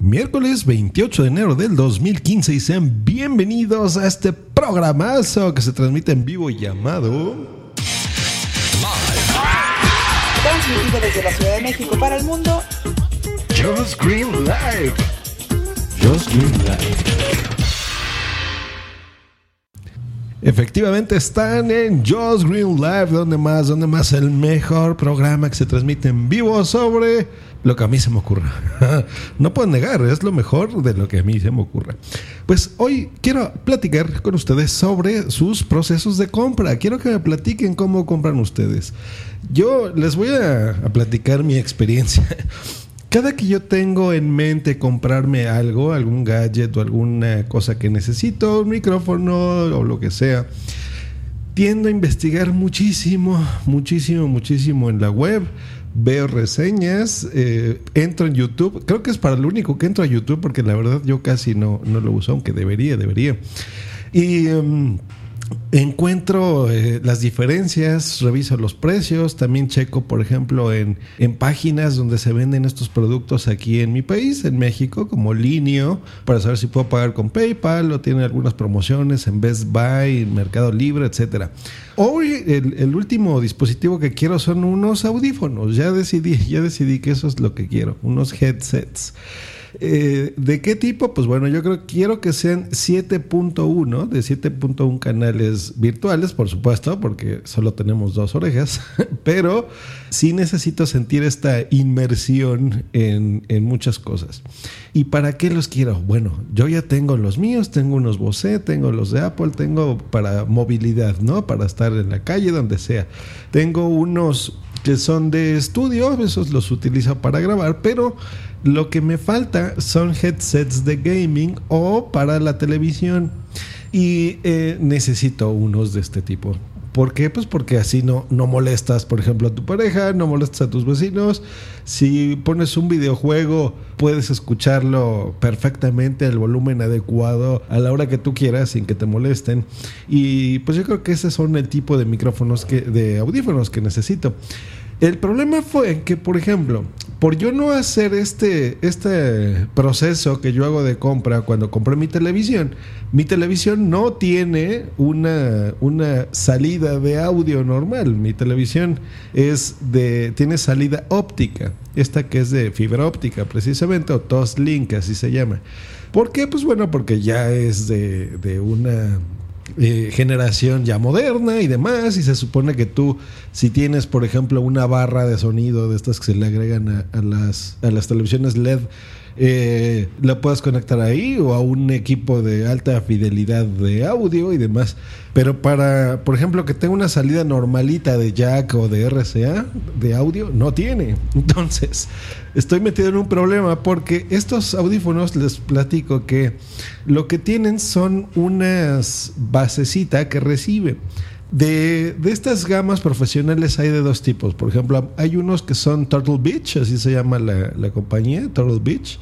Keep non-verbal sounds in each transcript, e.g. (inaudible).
Miércoles 28 de enero del 2015 y sean bienvenidos a este programazo que se transmite en vivo llamado... Transmitido desde la Ciudad de México para el mundo. Just Green Live. Just Green Live. Efectivamente están en Just Green Live, donde más, donde más el mejor programa que se transmite en vivo sobre lo que a mí se me ocurra. (laughs) no puedo negar, es lo mejor de lo que a mí se me ocurra. Pues hoy quiero platicar con ustedes sobre sus procesos de compra. Quiero que me platiquen cómo compran ustedes. Yo les voy a, a platicar mi experiencia. (laughs) Cada que yo tengo en mente comprarme algo, algún gadget o alguna cosa que necesito, un micrófono o lo que sea, tiendo a investigar muchísimo, muchísimo, muchísimo en la web. Veo reseñas, eh, entro en YouTube. Creo que es para lo único que entro a YouTube porque la verdad yo casi no, no lo uso, aunque debería, debería. Y... em, Encuentro eh, las diferencias, reviso los precios, también checo, por ejemplo, en, en, páginas donde se venden estos productos aquí en mi país, en México, como Linio, para saber si puedo pagar con PayPal o tiene algunas promociones en Best Buy, Mercado Libre, etcétera. Hoy el, el, último dispositivo que quiero son unos audífonos. Ya decidí, (laughs) ya decidí que eso es lo que quiero, unos headsets. Eh, ¿De qué tipo? Pues bueno, yo creo quiero que sean 7.1, de 7.1 canales virtuales, por supuesto, porque solo tenemos dos orejas, (laughs) pero sí necesito sentir esta inmersión en, en muchas cosas. ¿Y para qué los quiero? Bueno, yo ya tengo los míos, tengo unos Bose, tengo los de Apple, tengo para movilidad, ¿no? Para estar en la calle, donde sea. Tengo unos que son de estudio, esos los utilizo para grabar, pero lo que me falta son headsets de gaming o para la televisión. Y eh, necesito unos de este tipo. ¿Por qué? Pues porque así no, no molestas, por ejemplo, a tu pareja, no molestas a tus vecinos. Si pones un videojuego, puedes escucharlo perfectamente al volumen adecuado a la hora que tú quieras sin que te molesten. Y pues yo creo que ese son el tipo de micrófonos que, de audífonos que necesito. El problema fue que, por ejemplo, por yo no hacer este, este proceso que yo hago de compra cuando compré mi televisión, mi televisión no tiene una, una salida de audio normal. Mi televisión es de, tiene salida óptica, esta que es de fibra óptica precisamente, o Toslink, así se llama. ¿Por qué? Pues bueno, porque ya es de, de una eh, generación ya moderna y demás, y se supone que tú, si tienes, por ejemplo, una barra de sonido de estas que se le agregan a, a las, a las televisiones LED, eh, la puedas conectar ahí o a un equipo de alta fidelidad de audio y demás. Pero para, por ejemplo, que tenga una salida normalita de jack o de RCA de audio, no tiene. (laughs) Entonces, estoy metido en un problema porque estos audífonos, les platico que lo que tienen son unas basecita que recibe. De, de, estas gamas profesionales hay de dos tipos. Por ejemplo, hay unos que son Turtle Beach, así se llama la, la compañía, Turtle Beach,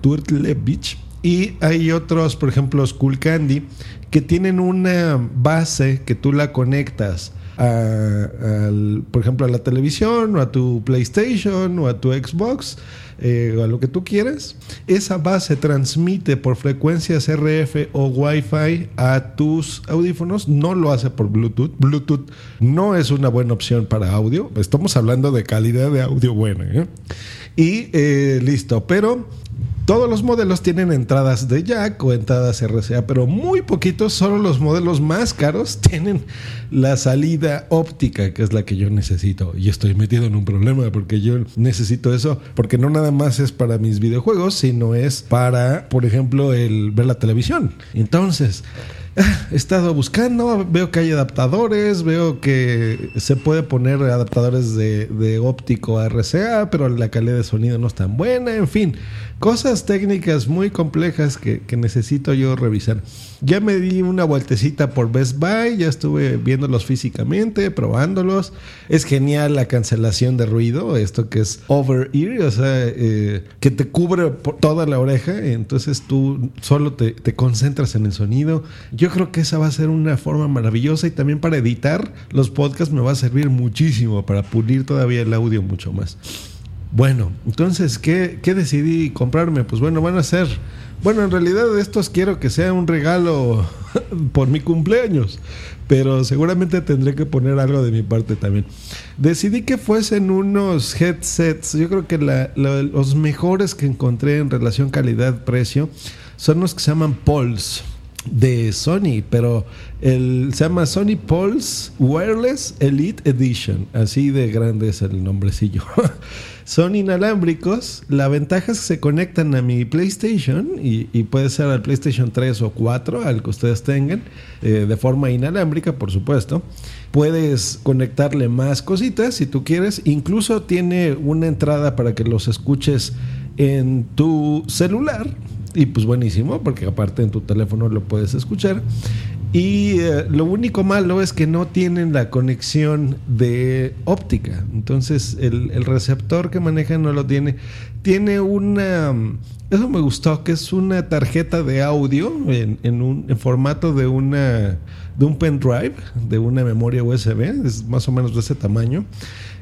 Turtle Beach. Y hay otros, por ejemplo, School Candy, que tienen una base que tú la conectas a, a, por ejemplo, a la televisión o a tu PlayStation o a tu Xbox eh, o a lo que tú quieras. Esa base transmite por frecuencias RF o Wi-Fi a tus audífonos. No lo hace por Bluetooth. Bluetooth no es una buena opción para audio. Estamos hablando de calidad de audio buena. ¿eh? Y eh, listo, pero todos los modelos tienen entradas de jack o entradas RCA, pero muy poquitos, solo los modelos más caros (laughs) tienen la salida óptica, que es la que yo necesito. Y estoy metido en un problema porque yo necesito eso, porque no nada más es para mis videojuegos, sino es para, por ejemplo, el ver la televisión. Entonces, he (laughs) estado buscando, veo que hay adaptadores, veo que se puede poner adaptadores de, óptico RCA, pero la calidad de sonido no es tan buena, en fin, cosas técnicas muy complejas que, que necesito yo revisar. Ya me di una vueltecita por Best Buy, ya estuve viéndolos físicamente, probándolos. Es genial la cancelación de ruido, esto que es over ear, o sea, eh, que te cubre por toda la oreja, entonces tú solo te, te concentras en el sonido. Yo creo que esa va a ser una forma maravillosa y también para editar los podcasts me va a servir muchísimo para pulir todavía el audio mucho más. Bueno, entonces, ¿qué, ¿qué, decidí comprarme? Pues bueno, van a ser... Bueno, en realidad estos quiero que sea un regalo (laughs) por mi cumpleaños, pero seguramente tendré que poner algo de mi parte también. Decidí que fuesen unos headsets, yo creo que los mejores que encontré en relación calidad-precio son los que se llaman Pulse de Sony, pero el, se llama Sony Pulse Wireless Elite Edition, así de grande es el nombrecillo. (laughs) Son inalámbricos, la ventaja es que se conectan a mi PlayStation y, puede ser al PlayStation 3 o 4, al que ustedes tengan, eh, de forma inalámbrica, por supuesto. Puedes conectarle más cositas si tú quieres, incluso tiene una entrada para que los escuches en tu celular y pues buenísimo, porque aparte en tu teléfono lo puedes escuchar. Y eh, lo único malo es que no tienen la conexión de óptica. Entonces el, receptor que manejan no lo tiene. Tiene una... Eso me gustó, que es una tarjeta de audio en, en un en formato de una de un pendrive, de una memoria USB, es más o menos de ese tamaño.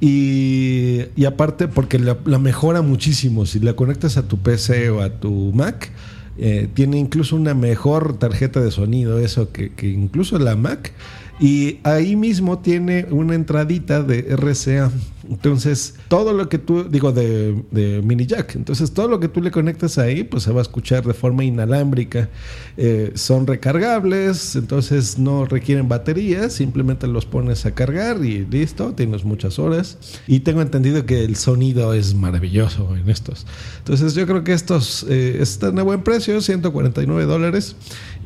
Y, aparte, porque la, la, mejora muchísimo. Si la conectas a tu PC o a tu Mac, eh, tiene incluso una mejor tarjeta de sonido, eso que, que incluso la Mac. Y ahí mismo tiene una entradita de RCA. Entonces, todo lo que tú, digo, de, de, mini jack, entonces todo lo que tú le conectas ahí, pues se va a escuchar de forma inalámbrica. Eh, son recargables, entonces no requieren baterías, simplemente los pones a cargar y listo, tienes muchas horas. Y tengo entendido que el sonido es maravilloso en estos. Entonces, yo creo que estos eh, están a buen precio, 149 dólares.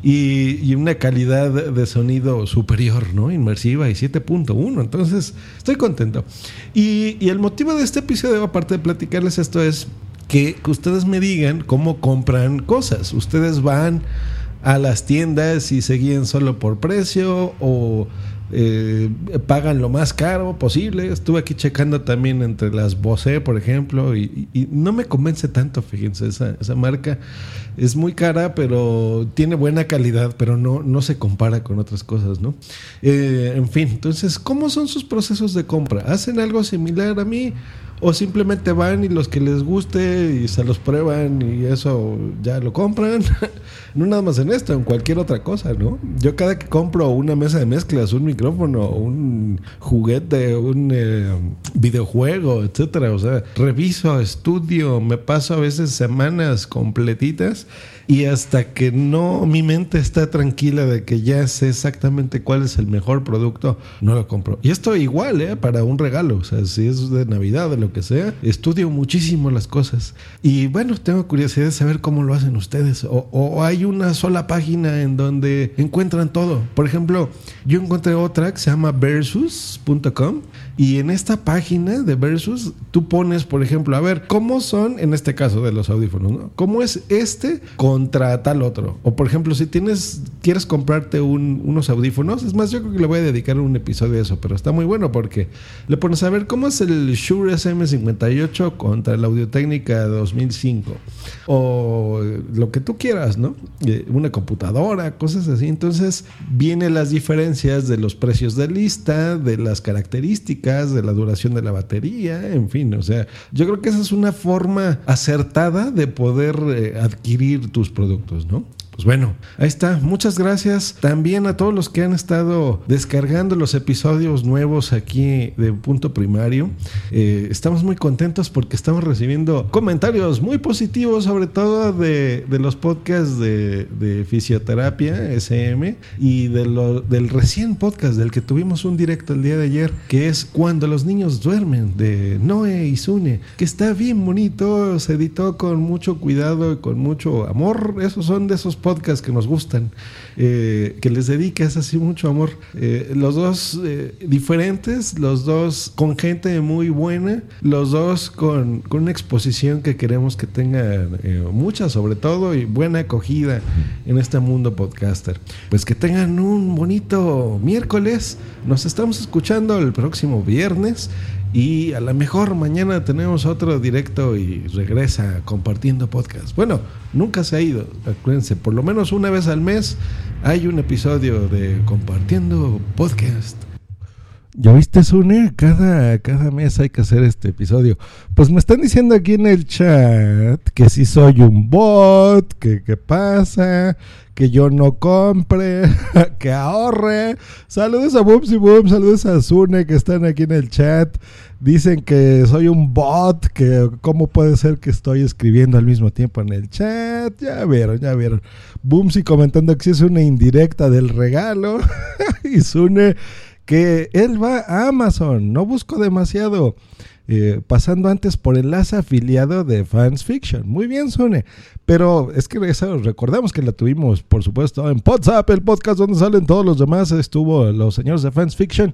Y, y, una calidad de sonido superior, ¿no? Inmersiva y 7.1. Entonces, estoy contento. Y, el motivo de este episodio, aparte de platicarles esto, es que, que ustedes me digan cómo compran cosas. Ustedes van a las tiendas y se guían solo por precio o eh, pagan lo más caro posible. Estuve aquí checando también entre las Bose, por ejemplo, y, y, no me convence tanto, fíjense, esa, esa, marca es muy cara, pero tiene buena calidad, pero no, no se compara con otras cosas, ¿no? Eh, en fin, entonces, ¿cómo son sus procesos de compra? ¿Hacen algo similar a mí? O simplemente van y los que les guste y se los prueban y eso ya lo compran. (laughs) no nada más en esto, en cualquier otra cosa, ¿no? Yo cada que compro una mesa de mezclas, un micrófono, un juguete, un eh, videojuego, etcétera, o sea, reviso, estudio, me paso a veces semanas completitas y hasta que no mi mente está tranquila de que ya sé exactamente cuál es el mejor producto, no lo compro. Y esto igual, ¿eh? Para un regalo, o sea, si es de Navidad, de lo que sea, estudio muchísimo las cosas. Y bueno, tengo curiosidad de saber cómo lo hacen ustedes. O, o hay una sola página en donde encuentran todo. Por ejemplo, yo encontré otra que se llama versus.com y en esta página de Versus tú pones, por ejemplo, a ver, ¿cómo son, en este caso de los audífonos, ¿no? ¿Cómo es este contra tal otro? O por ejemplo, si tienes, quieres comprarte un, unos audífonos, es más, yo creo que le voy a dedicar un episodio a eso, pero está muy bueno porque le pones a ver cómo es el Shure SM58 contra la Audio Técnica 2005 o lo que tú quieras, ¿no? Una computadora, cosas así. Entonces, vienen las diferencias de los precios de lista, de las características de la duración de la batería, en fin, o sea, yo creo que esa es una forma acertada de poder eh, adquirir tus productos, ¿no? Pues bueno, ahí está. Muchas gracias también a todos los que han estado descargando los episodios nuevos aquí de Punto Primario. Eh, estamos muy contentos porque estamos recibiendo comentarios muy positivos, sobre todo de, de los podcasts de, de, fisioterapia SM y de lo, del recién podcast del que tuvimos un directo el día de ayer, que es Cuando los niños duermen, de Noé y Sune, que está bien bonito, se editó con mucho cuidado y con mucho amor. Esos son de esos podcasts podcasts que nos gustan, eh, que les dediques así mucho amor. Eh, los dos eh, diferentes, los dos con gente muy buena, los dos con, con una exposición que queremos que tengan eh, mucha sobre todo y buena acogida en este mundo podcaster. Pues que tengan un bonito miércoles. Nos estamos escuchando el próximo viernes. Y a lo mejor mañana tenemos otro directo y regresa compartiendo podcast. Bueno, nunca se ha ido, acuérdense, por lo menos una vez al mes hay un episodio de compartiendo podcast. ¿Ya viste, Sune? Cada, cada mes hay que hacer este episodio. Pues me están diciendo aquí en el chat que si soy un bot, que qué pasa, que yo no compre, (laughs) que ahorre. Saludos a Booms y Boom, saludos a Sune que están aquí en el chat. Dicen que soy un bot, que cómo puede ser que estoy escribiendo al mismo tiempo en el chat. Ya vieron, ya vieron. Boomsy comentando que si es una indirecta del regalo. (laughs) y Sune que él va a Amazon, no busco demasiado. Eh, pasando antes por enlace afiliado de Fans Fiction. Muy bien, Sune. Pero es que eso, recordemos que la tuvimos, por supuesto, en WhatsApp, el podcast donde salen todos los demás. Estuvo los señores de Fans Fiction.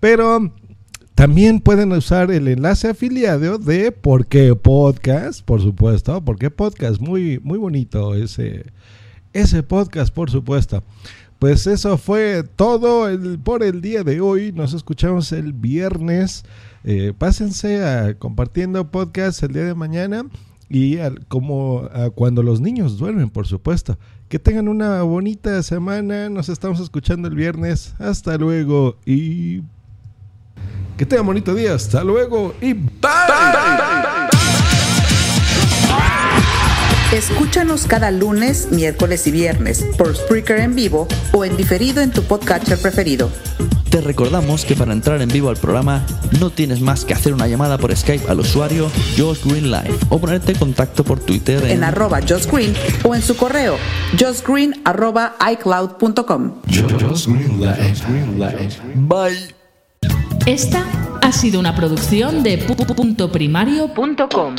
Pero también pueden usar el enlace afiliado de Porque Podcast, por supuesto. Porque Podcast, muy, muy bonito ese, ese podcast, por supuesto. Pues eso fue todo por el día de hoy. Nos escuchamos el viernes. Eh, pásense a compartiendo podcast el día de mañana y como cuando los niños duermen, por supuesto. Que tengan una bonita semana. Nos estamos escuchando el viernes. Hasta luego y que tengan bonito día. Hasta luego y bye. Escúchanos cada lunes, miércoles y viernes por Spreaker en vivo o en diferido en tu podcatcher preferido. Te recordamos que para entrar en vivo al programa no tienes más que hacer una llamada por Skype al usuario Josh Green Live o ponerte en contacto por Twitter en, arroba Josh Green o en su correo joshgreen arroba icloud.com. Bye. Esta ha sido una producción de punto primario.com.